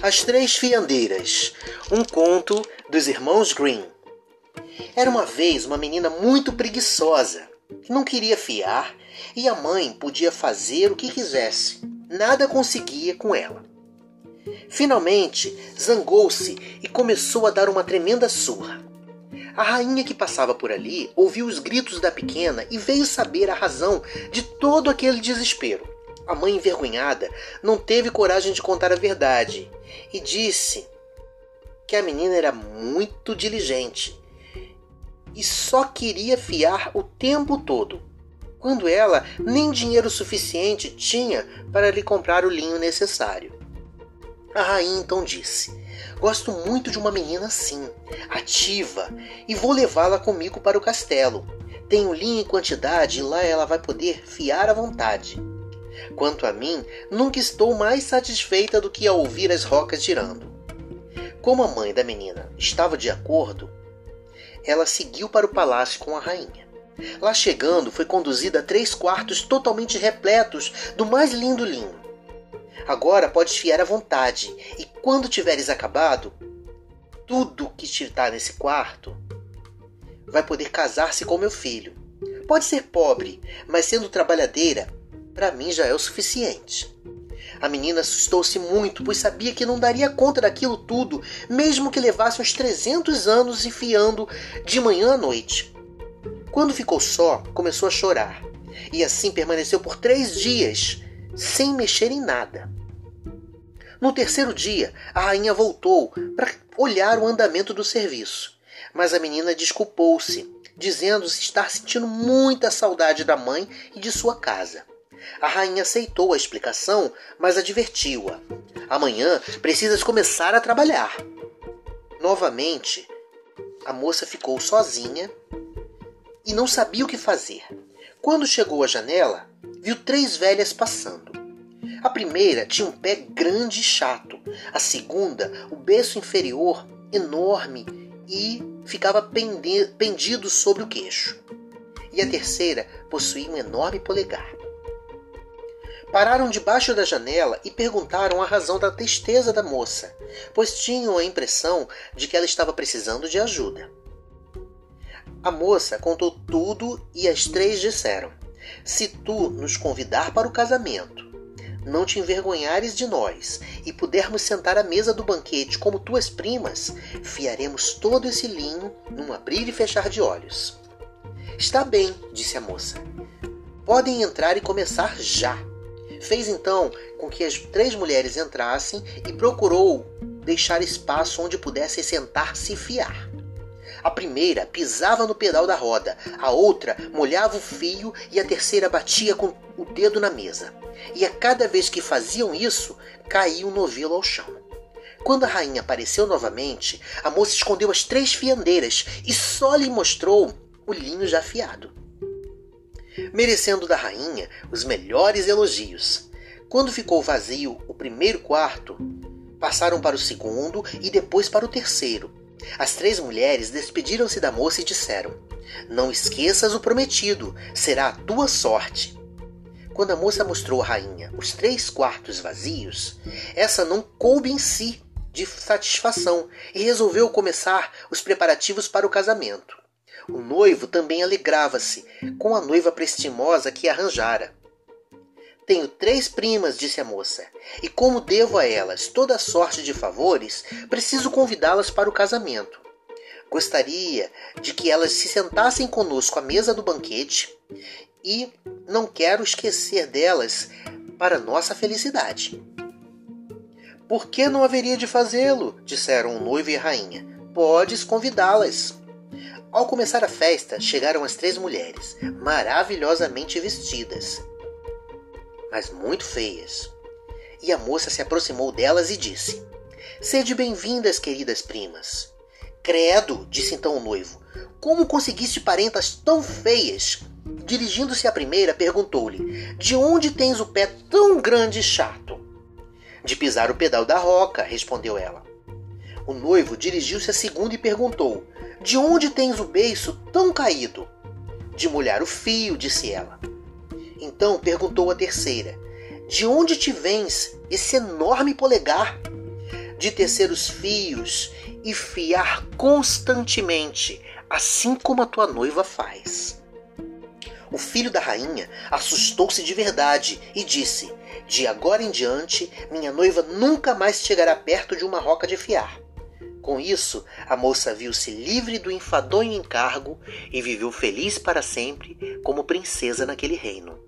As Três Fiandeiras, um conto dos irmãos Green. Era uma vez uma menina muito preguiçosa, que não queria fiar e a mãe podia fazer o que quisesse. Nada conseguia com ela. Finalmente, zangou-se e começou a dar uma tremenda surra. A rainha que passava por ali ouviu os gritos da pequena e veio saber a razão de todo aquele desespero. A mãe envergonhada não teve coragem de contar a verdade e disse que a menina era muito diligente e só queria fiar o tempo todo, quando ela nem dinheiro suficiente tinha para lhe comprar o linho necessário. A rainha então disse: Gosto muito de uma menina assim, ativa, e vou levá-la comigo para o castelo. Tenho linho em quantidade e lá ela vai poder fiar à vontade. Quanto a mim, nunca estou mais satisfeita do que ao ouvir as rocas girando. Como a mãe da menina estava de acordo, ela seguiu para o palácio com a rainha. Lá chegando, foi conduzida a três quartos totalmente repletos do mais lindo linho. Agora podes fiar à vontade, e quando tiveres acabado, tudo que está nesse quarto vai poder casar-se com meu filho. Pode ser pobre, mas sendo trabalhadeira, para mim já é o suficiente. A menina assustou-se muito, pois sabia que não daria conta daquilo tudo, mesmo que levasse uns 300 anos enfiando de manhã à noite. Quando ficou só, começou a chorar, e assim permaneceu por três dias, sem mexer em nada. No terceiro dia, a rainha voltou para olhar o andamento do serviço, mas a menina desculpou-se, dizendo estar sentindo muita saudade da mãe e de sua casa. A rainha aceitou a explicação, mas advertiu-a: Amanhã precisas começar a trabalhar. Novamente, a moça ficou sozinha e não sabia o que fazer. Quando chegou à janela, viu três velhas passando. A primeira tinha um pé grande e chato, a segunda, o berço inferior enorme e ficava pendido sobre o queixo. E a terceira possuía um enorme polegar. Pararam debaixo da janela e perguntaram a razão da tristeza da moça, pois tinham a impressão de que ela estava precisando de ajuda. A moça contou tudo e as três disseram: Se tu nos convidar para o casamento, não te envergonhares de nós e pudermos sentar à mesa do banquete como tuas primas, fiaremos todo esse linho num abrir e fechar de olhos. Está bem, disse a moça. Podem entrar e começar já. Fez então com que as três mulheres entrassem e procurou deixar espaço onde pudessem sentar-se e fiar. A primeira pisava no pedal da roda, a outra molhava o fio e a terceira batia com o dedo na mesa. E a cada vez que faziam isso, caía um novelo ao chão. Quando a rainha apareceu novamente, a moça escondeu as três fiandeiras e só lhe mostrou o linho já afiado merecendo da rainha os melhores elogios. Quando ficou vazio o primeiro quarto, passaram para o segundo e depois para o terceiro. As três mulheres despediram-se da moça e disseram: Não esqueças o prometido, será a tua sorte. Quando a moça mostrou à rainha os três quartos vazios, essa não coube em si de satisfação e resolveu começar os preparativos para o casamento. O noivo também alegrava-se com a noiva prestimosa que arranjara. Tenho três primas, disse a moça, e como devo a elas toda sorte de favores, preciso convidá-las para o casamento. Gostaria de que elas se sentassem conosco à mesa do banquete e não quero esquecer delas para nossa felicidade. Por que não haveria de fazê-lo? disseram o noivo e a rainha. Podes convidá-las. Ao começar a festa, chegaram as três mulheres, maravilhosamente vestidas, mas muito feias. E a moça se aproximou delas e disse: Sede bem-vindas, queridas primas. Credo, disse então o noivo, como conseguiste parentas tão feias? Dirigindo-se à primeira, perguntou-lhe: De onde tens o pé tão grande e chato? De pisar o pedal da roca, respondeu ela. O noivo dirigiu-se à segunda e perguntou: de onde tens o beiço tão caído? De molhar o fio, disse ela. Então perguntou a terceira: De onde te vens esse enorme polegar? de tecer os fios e fiar constantemente, assim como a tua noiva faz. O filho da rainha assustou-se de verdade e disse: De agora em diante, minha noiva nunca mais chegará perto de uma roca de fiar. Com isso, a moça viu-se livre do enfadonho encargo e viveu feliz para sempre como princesa naquele reino.